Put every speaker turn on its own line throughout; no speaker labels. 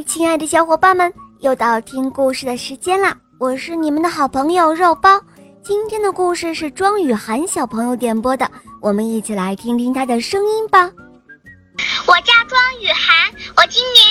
亲爱的小伙伴们，又到听故事的时间啦！我是你们的好朋友肉包。今天的故事是庄雨涵小朋友点播的，我们一起来听听他的声音吧。
我叫庄雨涵，我今年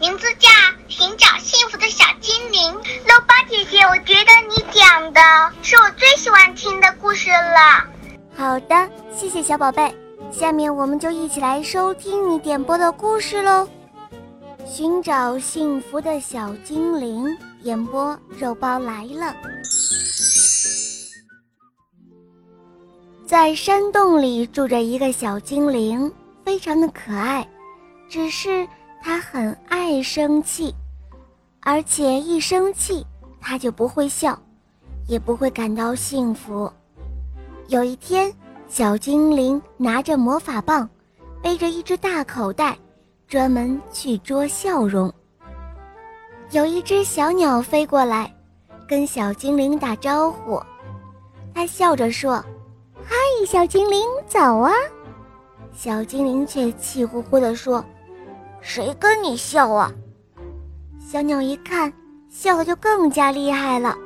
名字叫《寻找幸福的小精灵》。肉包姐姐，我觉得你讲的是我最喜欢听的故事了。
好的，谢谢小宝贝。下面我们就一起来收听你点播的故事喽。寻找幸福的小精灵，演播肉包来了。在山洞里住着一个小精灵，非常的可爱，只是他很爱生气，而且一生气他就不会笑，也不会感到幸福。有一天，小精灵拿着魔法棒，背着一只大口袋。专门去捉笑容。有一只小鸟飞过来，跟小精灵打招呼。它笑着说：“嗨，小精灵，早啊！”小精灵却气呼呼地说：“谁跟你笑啊？”小鸟一看，笑得就更加厉害了。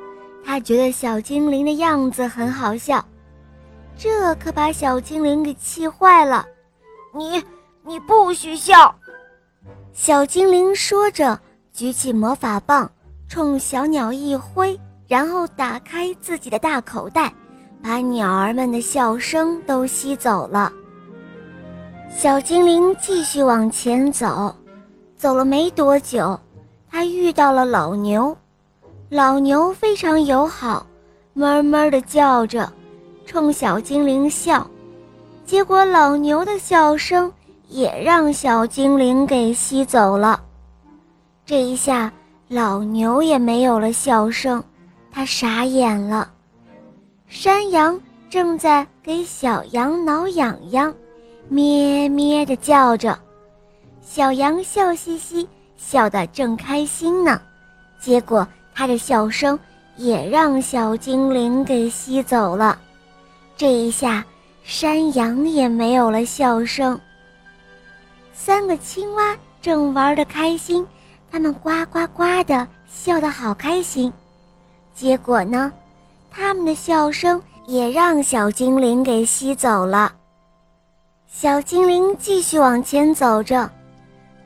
它觉得小精灵的样子很好笑，这可把小精灵给气坏了。你，你不许笑！小精灵说着，举起魔法棒，冲小鸟一挥，然后打开自己的大口袋，把鸟儿们的笑声都吸走了。小精灵继续往前走，走了没多久，他遇到了老牛。老牛非常友好，哞哞地叫着，冲小精灵笑。结果老牛的笑声。也让小精灵给吸走了。这一下，老牛也没有了笑声，他傻眼了。山羊正在给小羊挠痒痒，咩咩的叫着。小羊笑嘻嘻，笑得正开心呢。结果，它的笑声也让小精灵给吸走了。这一下，山羊也没有了笑声。三个青蛙正玩得开心，它们呱呱呱的笑得好开心。结果呢，它们的笑声也让小精灵给吸走了。小精灵继续往前走着，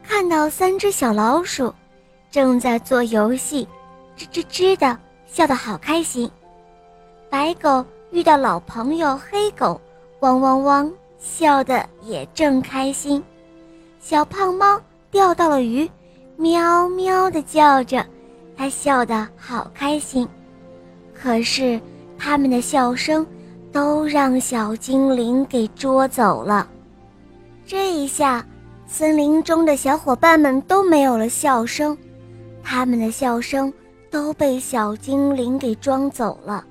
看到三只小老鼠正在做游戏，吱吱吱的笑得好开心。白狗遇到老朋友黑狗，汪汪汪笑得也正开心。小胖猫钓到了鱼，喵喵地叫着，它笑得好开心。可是，它们的笑声都让小精灵给捉走了。这一下，森林中的小伙伴们都没有了笑声，他们的笑声都被小精灵给装走了。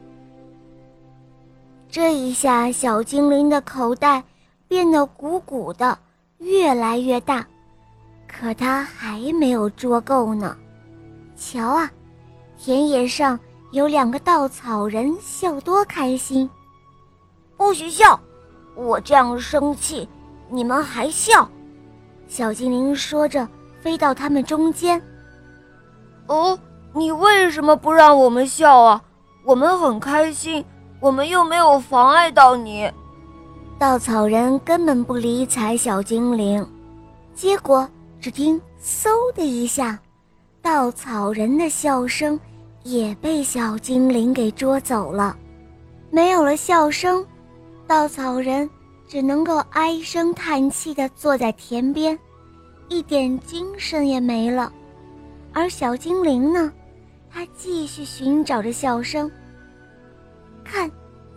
这一下，小精灵的口袋变得鼓鼓的。越来越大，可它还没有捉够呢。瞧啊，田野上有两个稻草人，笑多开心！不许笑！我这样生气，你们还笑？小精灵说着，飞到他们中间。
哦，你为什么不让我们笑啊？我们很开心，我们又没有妨碍到你。
稻草人根本不理睬小精灵，结果只听“嗖”的一下，稻草人的笑声也被小精灵给捉走了。没有了笑声，稻草人只能够唉声叹气地坐在田边，一点精神也没了。而小精灵呢，他继续寻找着笑声，看。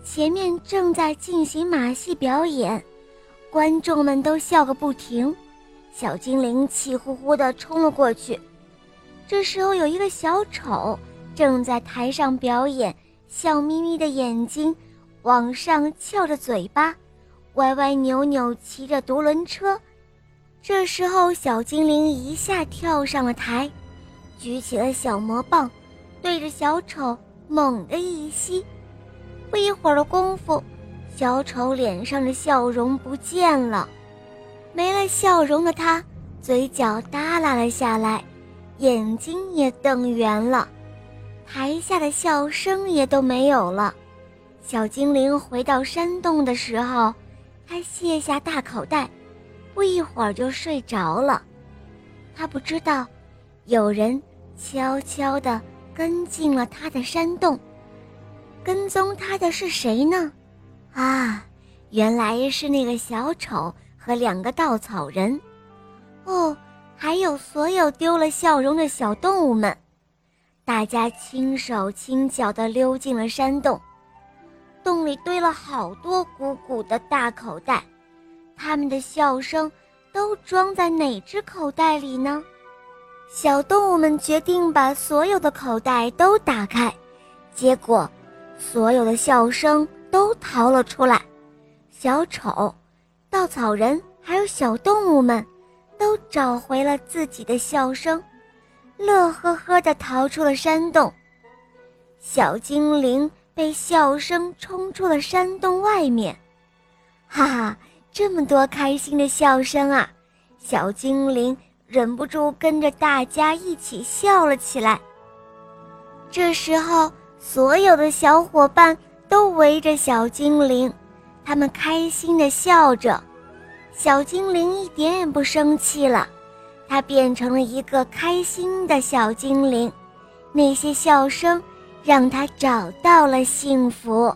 前面正在进行马戏表演，观众们都笑个不停。小精灵气呼呼地冲了过去。这时候，有一个小丑正在台上表演，笑眯眯的眼睛往上翘着嘴巴，歪歪扭扭骑着独轮车。这时候，小精灵一下跳上了台，举起了小魔棒，对着小丑猛地一吸，不一会儿的功夫，小丑脸上的笑容不见了，没了笑容的他，嘴角耷拉了下来，眼睛也瞪圆了，台下的笑声也都没有了。小精灵回到山洞的时候，他卸下大口袋，不一会儿就睡着了。他不知道，有人悄悄地跟进了他的山洞。跟踪他的是谁呢？啊，原来是那个小丑和两个稻草人。哦，还有所有丢了笑容的小动物们。大家轻手轻脚地溜进了山洞，洞里堆了好多鼓鼓的大口袋，他们的笑声。都装在哪只口袋里呢？小动物们决定把所有的口袋都打开，结果，所有的笑声都逃了出来。小丑、稻草人还有小动物们，都找回了自己的笑声，乐呵呵地逃出了山洞。小精灵被笑声冲出了山洞外面，哈哈。这么多开心的笑声啊！小精灵忍不住跟着大家一起笑了起来。这时候，所有的小伙伴都围着小精灵，他们开心地笑着。小精灵一点也不生气了，它变成了一个开心的小精灵。那些笑声让他找到了幸福。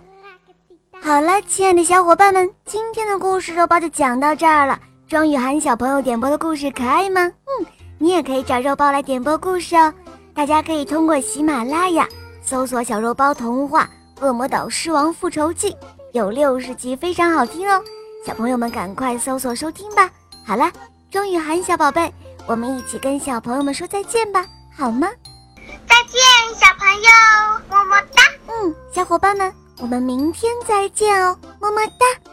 好了，亲爱的小伙伴们，今天的故事肉包就讲到这儿了。庄雨涵小朋友点播的故事可爱吗？嗯，你也可以找肉包来点播故事哦。大家可以通过喜马拉雅搜索“小肉包童话《恶魔岛狮王复仇记》，有六十集，非常好听哦。小朋友们赶快搜索收听吧。好了，庄雨涵小宝贝，我们一起跟小朋友们说再见吧，好吗？
再见，小哟，么么哒。
嗯，小伙伴们。我们明天再见哦，么么哒。